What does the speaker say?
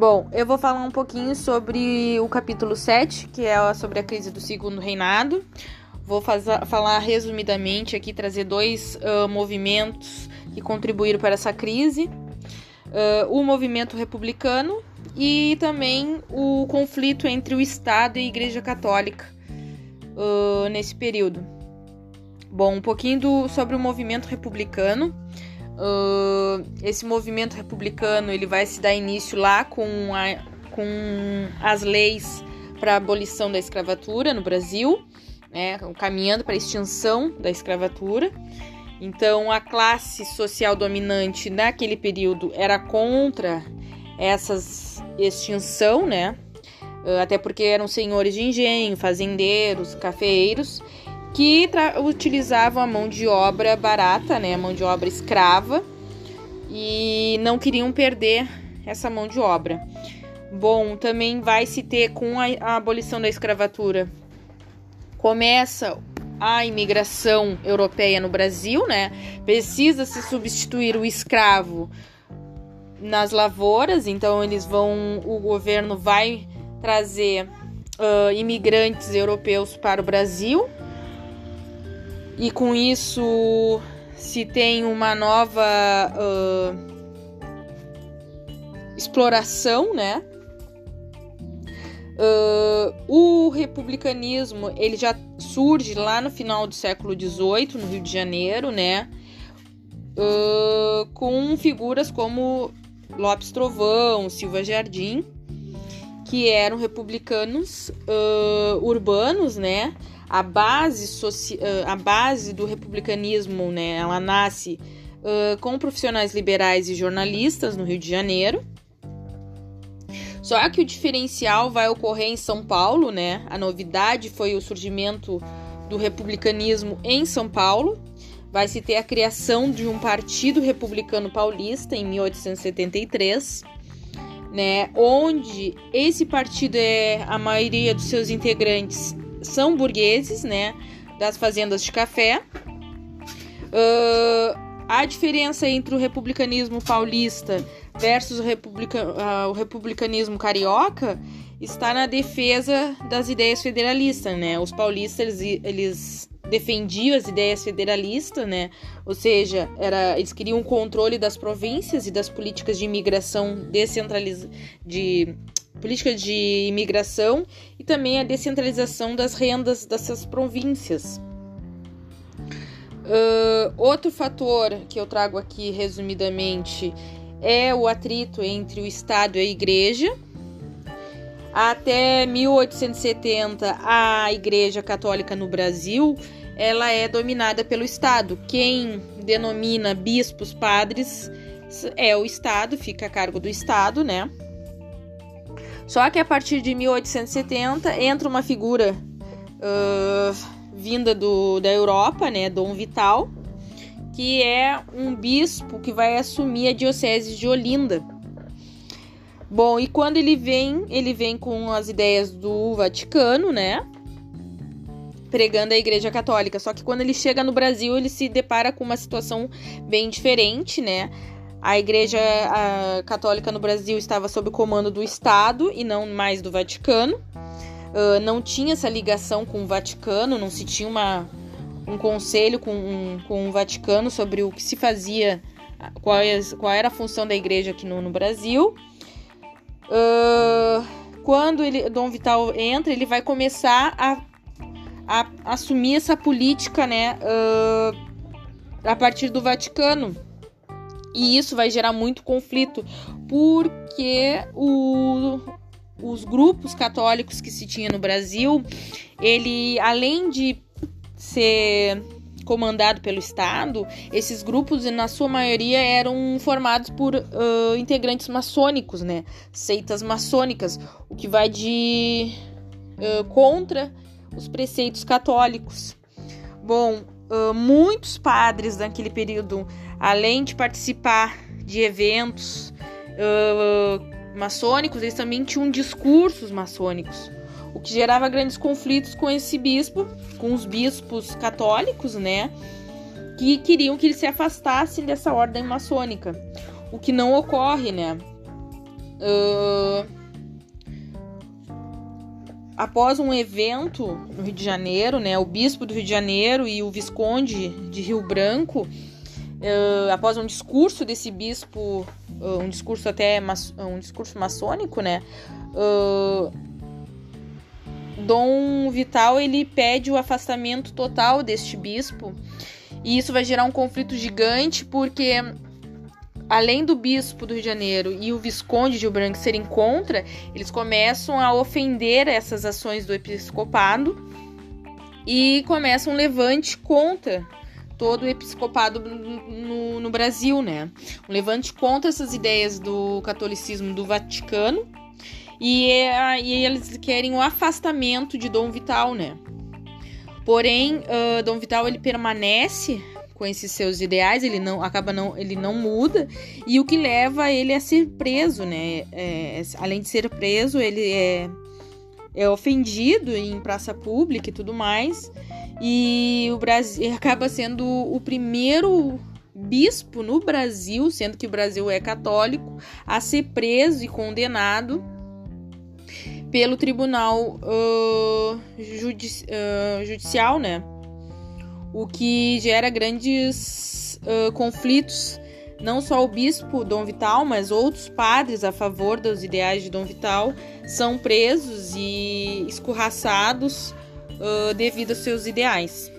Bom, eu vou falar um pouquinho sobre o capítulo 7, que é sobre a crise do segundo reinado. Vou fazer, falar resumidamente aqui, trazer dois uh, movimentos que contribuíram para essa crise: uh, o movimento republicano e também o conflito entre o Estado e a Igreja Católica uh, nesse período. Bom, um pouquinho do, sobre o movimento republicano. Uh, esse movimento republicano ele vai se dar início lá com, a, com as leis para abolição da escravatura no Brasil, né, caminhando para a extinção da escravatura. Então, a classe social dominante naquele período era contra essas extinção, né? Ah, até porque eram senhores de engenho, fazendeiros, cafeeiros, que utilizavam a mão de obra barata, né, a mão de obra escrava, e não queriam perder essa mão de obra. Bom, também vai se ter com a, a abolição da escravatura. Começa a imigração europeia no Brasil, né? Precisa se substituir o escravo nas lavouras, então eles vão, o governo vai trazer uh, imigrantes europeus para o Brasil e com isso se tem uma nova uh, exploração, né? Uh, o republicanismo ele já surge lá no final do século XVIII no Rio de Janeiro, né? Uh, com figuras como Lopes Trovão, Silva Jardim, que eram republicanos uh, urbanos, né? A base, soci... A base do republicanismo, né? Ela nasce uh, com profissionais liberais e jornalistas no Rio de Janeiro. Só que o diferencial vai ocorrer em São Paulo, né? A novidade foi o surgimento do republicanismo em São Paulo, vai se ter a criação de um partido republicano paulista em 1873, né, onde esse partido é a maioria dos seus integrantes são burgueses, né, das fazendas de café. Uh, a diferença entre o republicanismo paulista versus o, republica, uh, o republicanismo carioca está na defesa das ideias federalistas, né? Os paulistas eles, eles defendiam as ideias federalistas, né? Ou seja, era, eles queriam o controle das províncias e das políticas de imigração descentralizadas, de políticas de imigração e também a descentralização das rendas dessas províncias. Uh, outro fator que eu trago aqui resumidamente é o atrito entre o Estado e a Igreja. Até 1870, a Igreja Católica no Brasil ela é dominada pelo Estado. Quem denomina bispos, padres, é o Estado, fica a cargo do Estado, né? Só que a partir de 1870 entra uma figura uh, vinda do, da Europa, né? Dom Vital, que é um bispo que vai assumir a diocese de Olinda. Bom, e quando ele vem, ele vem com as ideias do Vaticano, né? pregando a Igreja Católica. Só que quando ele chega no Brasil, ele se depara com uma situação bem diferente, né? A Igreja a Católica no Brasil estava sob o comando do Estado e não mais do Vaticano. Uh, não tinha essa ligação com o Vaticano, não se tinha uma, um conselho com, um, com o Vaticano sobre o que se fazia, qual, é, qual era a função da igreja aqui no, no Brasil. Uh, quando ele, Dom Vital entra, ele vai começar a a assumir essa política, né, uh, a partir do Vaticano. E isso vai gerar muito conflito, porque o, os grupos católicos que se tinha no Brasil, ele, além de ser comandado pelo Estado, esses grupos, na sua maioria, eram formados por uh, integrantes maçônicos, né? Seitas maçônicas, o que vai de uh, contra os preceitos católicos. Bom, uh, muitos padres naquele período, além de participar de eventos uh, maçônicos, eles também tinham discursos maçônicos, o que gerava grandes conflitos com esse bispo, com os bispos católicos, né? Que queriam que ele se afastasse dessa ordem maçônica, o que não ocorre, né? Uh, após um evento no Rio de Janeiro, né, o bispo do Rio de Janeiro e o visconde de Rio Branco, uh, após um discurso desse bispo, uh, um discurso até um discurso maçônico, né, uh, Dom Vital ele pede o afastamento total deste bispo. E isso vai gerar um conflito gigante porque além do bispo do Rio de Janeiro e o visconde de Rio Branco serem contra, eles começam a ofender essas ações do episcopado e começam um levante contra todo o episcopado no, no Brasil, né? Um levante contra essas ideias do catolicismo do Vaticano e, e eles querem o afastamento de Dom Vital, né? Porém, uh, Dom Vital ele permanece com esses seus ideais, ele não acaba não, ele não muda e o que leva ele a ser preso, né? É, além de ser preso, ele é, é ofendido em praça pública e tudo mais. E o Brasil acaba sendo o primeiro bispo no Brasil, sendo que o Brasil é católico, a ser preso e condenado pelo Tribunal uh, judici uh, Judicial, né? O que gera grandes uh, conflitos. Não só o bispo Dom Vital, mas outros padres a favor dos ideais de Dom Vital são presos e escorraçados uh, devido aos seus ideais.